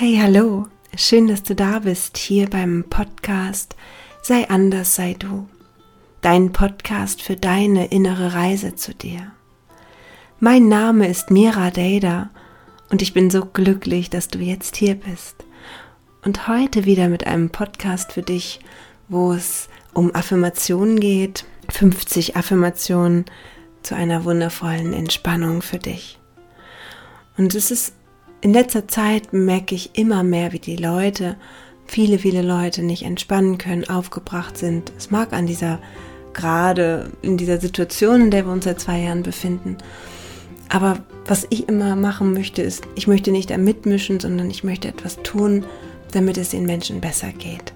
Hey, hallo, schön, dass du da bist hier beim Podcast Sei anders, sei du. Dein Podcast für deine innere Reise zu dir. Mein Name ist Mira Dada und ich bin so glücklich, dass du jetzt hier bist. Und heute wieder mit einem Podcast für dich, wo es um Affirmationen geht. 50 Affirmationen zu einer wundervollen Entspannung für dich. Und es ist in letzter Zeit merke ich immer mehr, wie die Leute, viele, viele Leute nicht entspannen können, aufgebracht sind. Es mag an dieser, gerade in dieser Situation, in der wir uns seit zwei Jahren befinden. Aber was ich immer machen möchte, ist, ich möchte nicht da mitmischen, sondern ich möchte etwas tun, damit es den Menschen besser geht.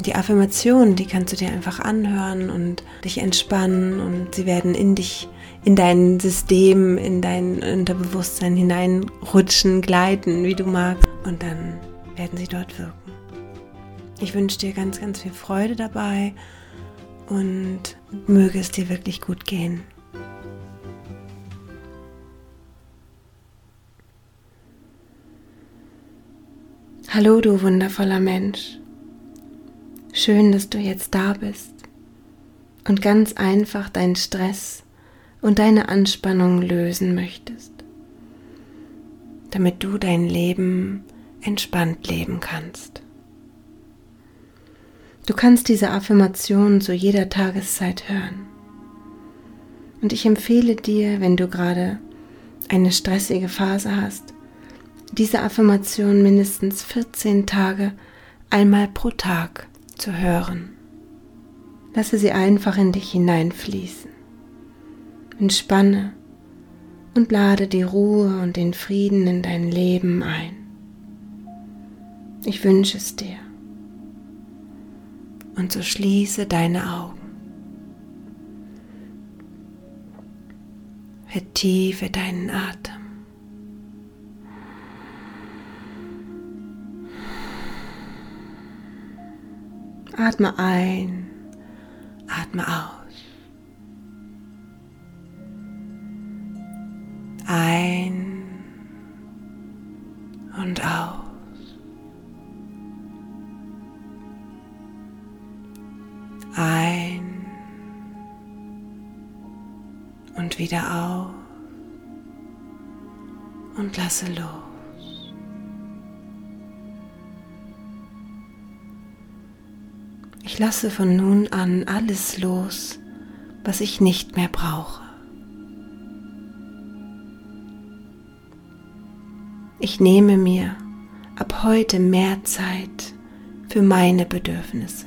Die Affirmationen, die kannst du dir einfach anhören und dich entspannen und sie werden in dich in dein System, in dein Unterbewusstsein hineinrutschen, gleiten, wie du magst. Und dann werden sie dort wirken. Ich wünsche dir ganz, ganz viel Freude dabei und möge es dir wirklich gut gehen. Hallo, du wundervoller Mensch. Schön, dass du jetzt da bist und ganz einfach deinen Stress und deine Anspannung lösen möchtest, damit du dein Leben entspannt leben kannst. Du kannst diese Affirmation zu jeder Tageszeit hören. Und ich empfehle dir, wenn du gerade eine stressige Phase hast, diese Affirmation mindestens 14 Tage einmal pro Tag zu hören. Lasse sie einfach in dich hineinfließen. Entspanne und lade die Ruhe und den Frieden in dein Leben ein. Ich wünsche es dir. Und so schließe deine Augen. Vertiefe deinen Atem. Atme ein, atme aus. Ein und aus. Ein und wieder auf und lasse los. Ich lasse von nun an alles los, was ich nicht mehr brauche. Ich nehme mir ab heute mehr Zeit für meine Bedürfnisse.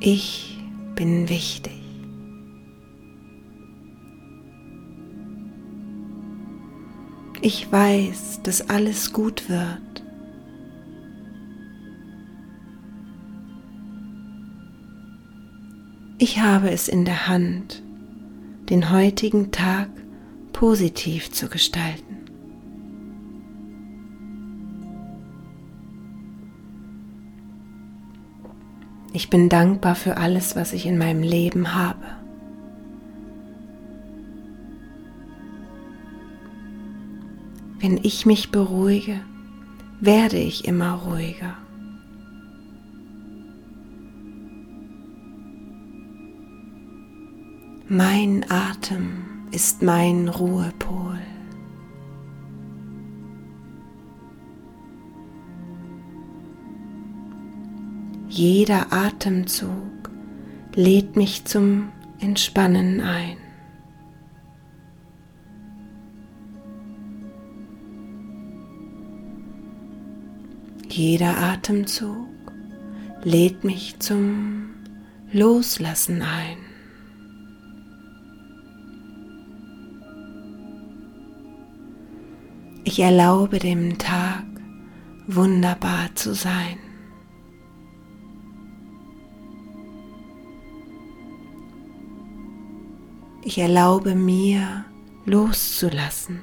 Ich bin wichtig. Ich weiß, dass alles gut wird. Ich habe es in der Hand, den heutigen Tag positiv zu gestalten. Ich bin dankbar für alles, was ich in meinem Leben habe. Wenn ich mich beruhige, werde ich immer ruhiger. Mein Atem ist mein Ruhepol. Jeder Atemzug lädt mich zum Entspannen ein. Jeder Atemzug lädt mich zum Loslassen ein. Ich erlaube dem Tag wunderbar zu sein. Ich erlaube mir loszulassen.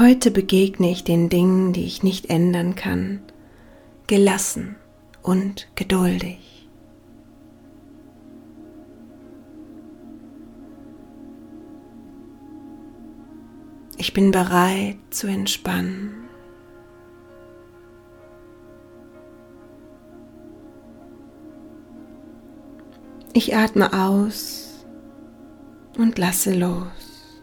Heute begegne ich den Dingen, die ich nicht ändern kann, gelassen und geduldig. Ich bin bereit zu entspannen. Ich atme aus und lasse los.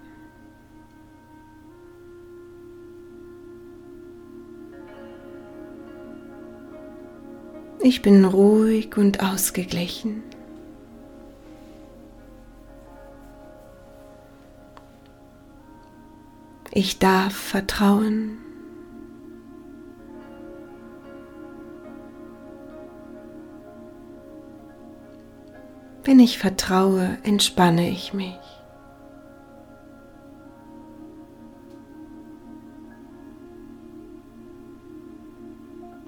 Ich bin ruhig und ausgeglichen. Ich darf vertrauen. Wenn ich vertraue, entspanne ich mich.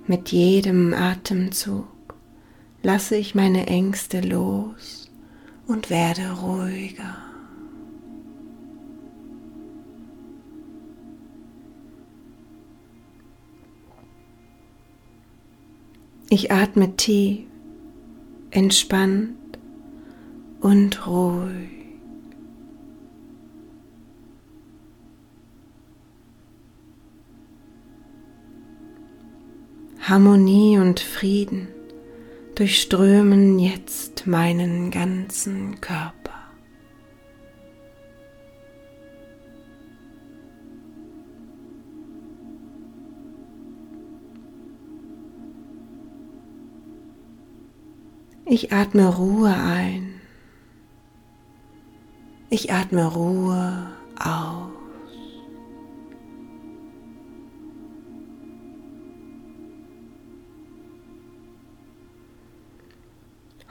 Mit jedem Atemzug lasse ich meine Ängste los und werde ruhiger. Ich atme tief, entspannt und ruhig. Harmonie und Frieden durchströmen jetzt meinen ganzen Körper. Ich atme Ruhe ein. Ich atme Ruhe aus.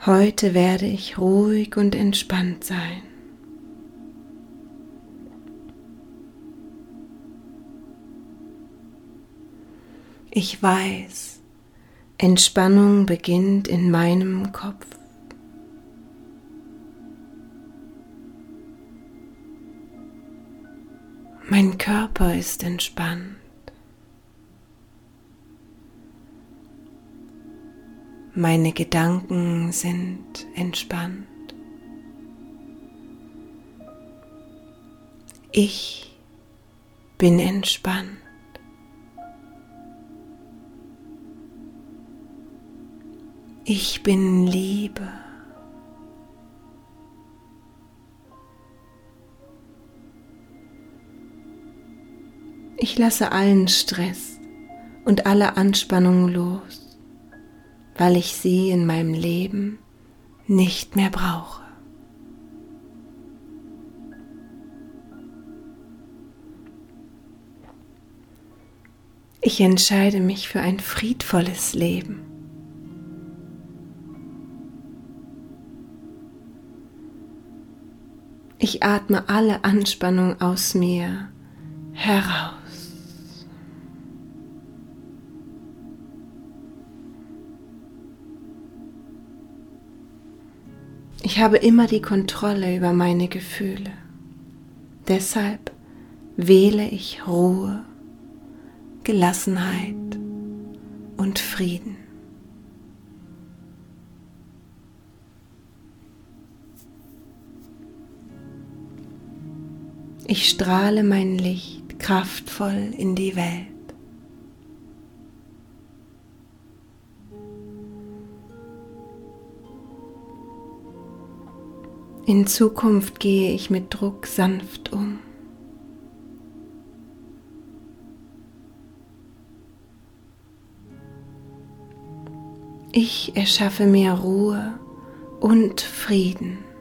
Heute werde ich ruhig und entspannt sein. Ich weiß, Entspannung beginnt in meinem Kopf. Mein Körper ist entspannt. Meine Gedanken sind entspannt. Ich bin entspannt. Ich bin Liebe. Ich lasse allen Stress und alle Anspannung los, weil ich sie in meinem Leben nicht mehr brauche. Ich entscheide mich für ein friedvolles Leben. Ich atme alle Anspannung aus mir heraus. Ich habe immer die Kontrolle über meine Gefühle. Deshalb wähle ich Ruhe, Gelassenheit und Frieden. Ich strahle mein Licht kraftvoll in die Welt. In Zukunft gehe ich mit Druck sanft um. Ich erschaffe mir Ruhe und Frieden.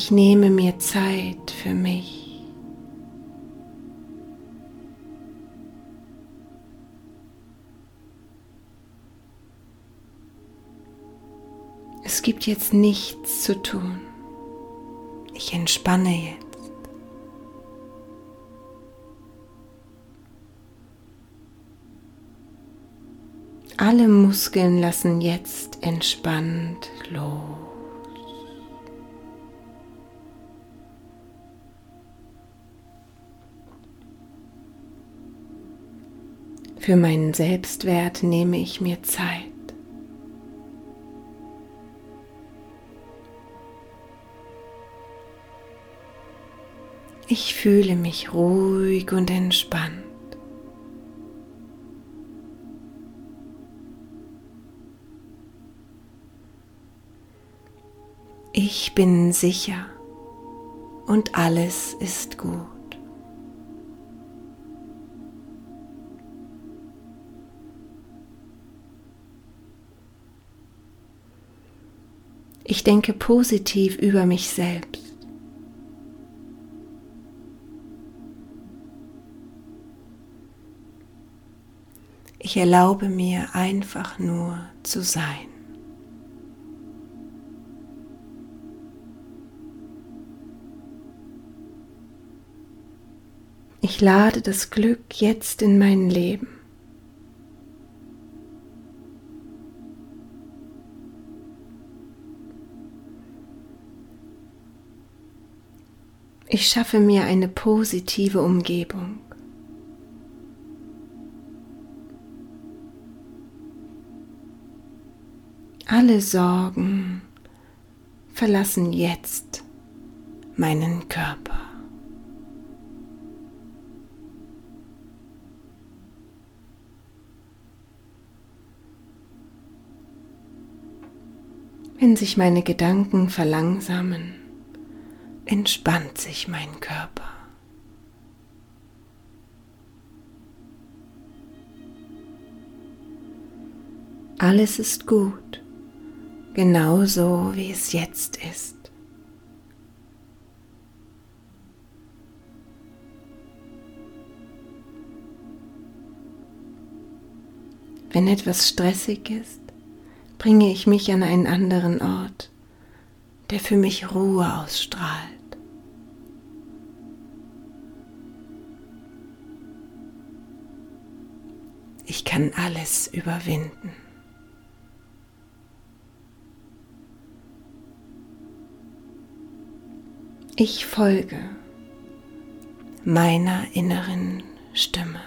Ich nehme mir Zeit für mich. Es gibt jetzt nichts zu tun. Ich entspanne jetzt. Alle Muskeln lassen jetzt entspannt los. Für meinen Selbstwert nehme ich mir Zeit. Ich fühle mich ruhig und entspannt. Ich bin sicher und alles ist gut. Ich denke positiv über mich selbst. Ich erlaube mir einfach nur zu sein. Ich lade das Glück jetzt in mein Leben. Ich schaffe mir eine positive Umgebung. Alle Sorgen verlassen jetzt meinen Körper. Wenn sich meine Gedanken verlangsamen, entspannt sich mein Körper. Alles ist gut, genauso wie es jetzt ist. Wenn etwas stressig ist, bringe ich mich an einen anderen Ort, der für mich Ruhe ausstrahlt. Ich kann alles überwinden. Ich folge meiner inneren Stimme.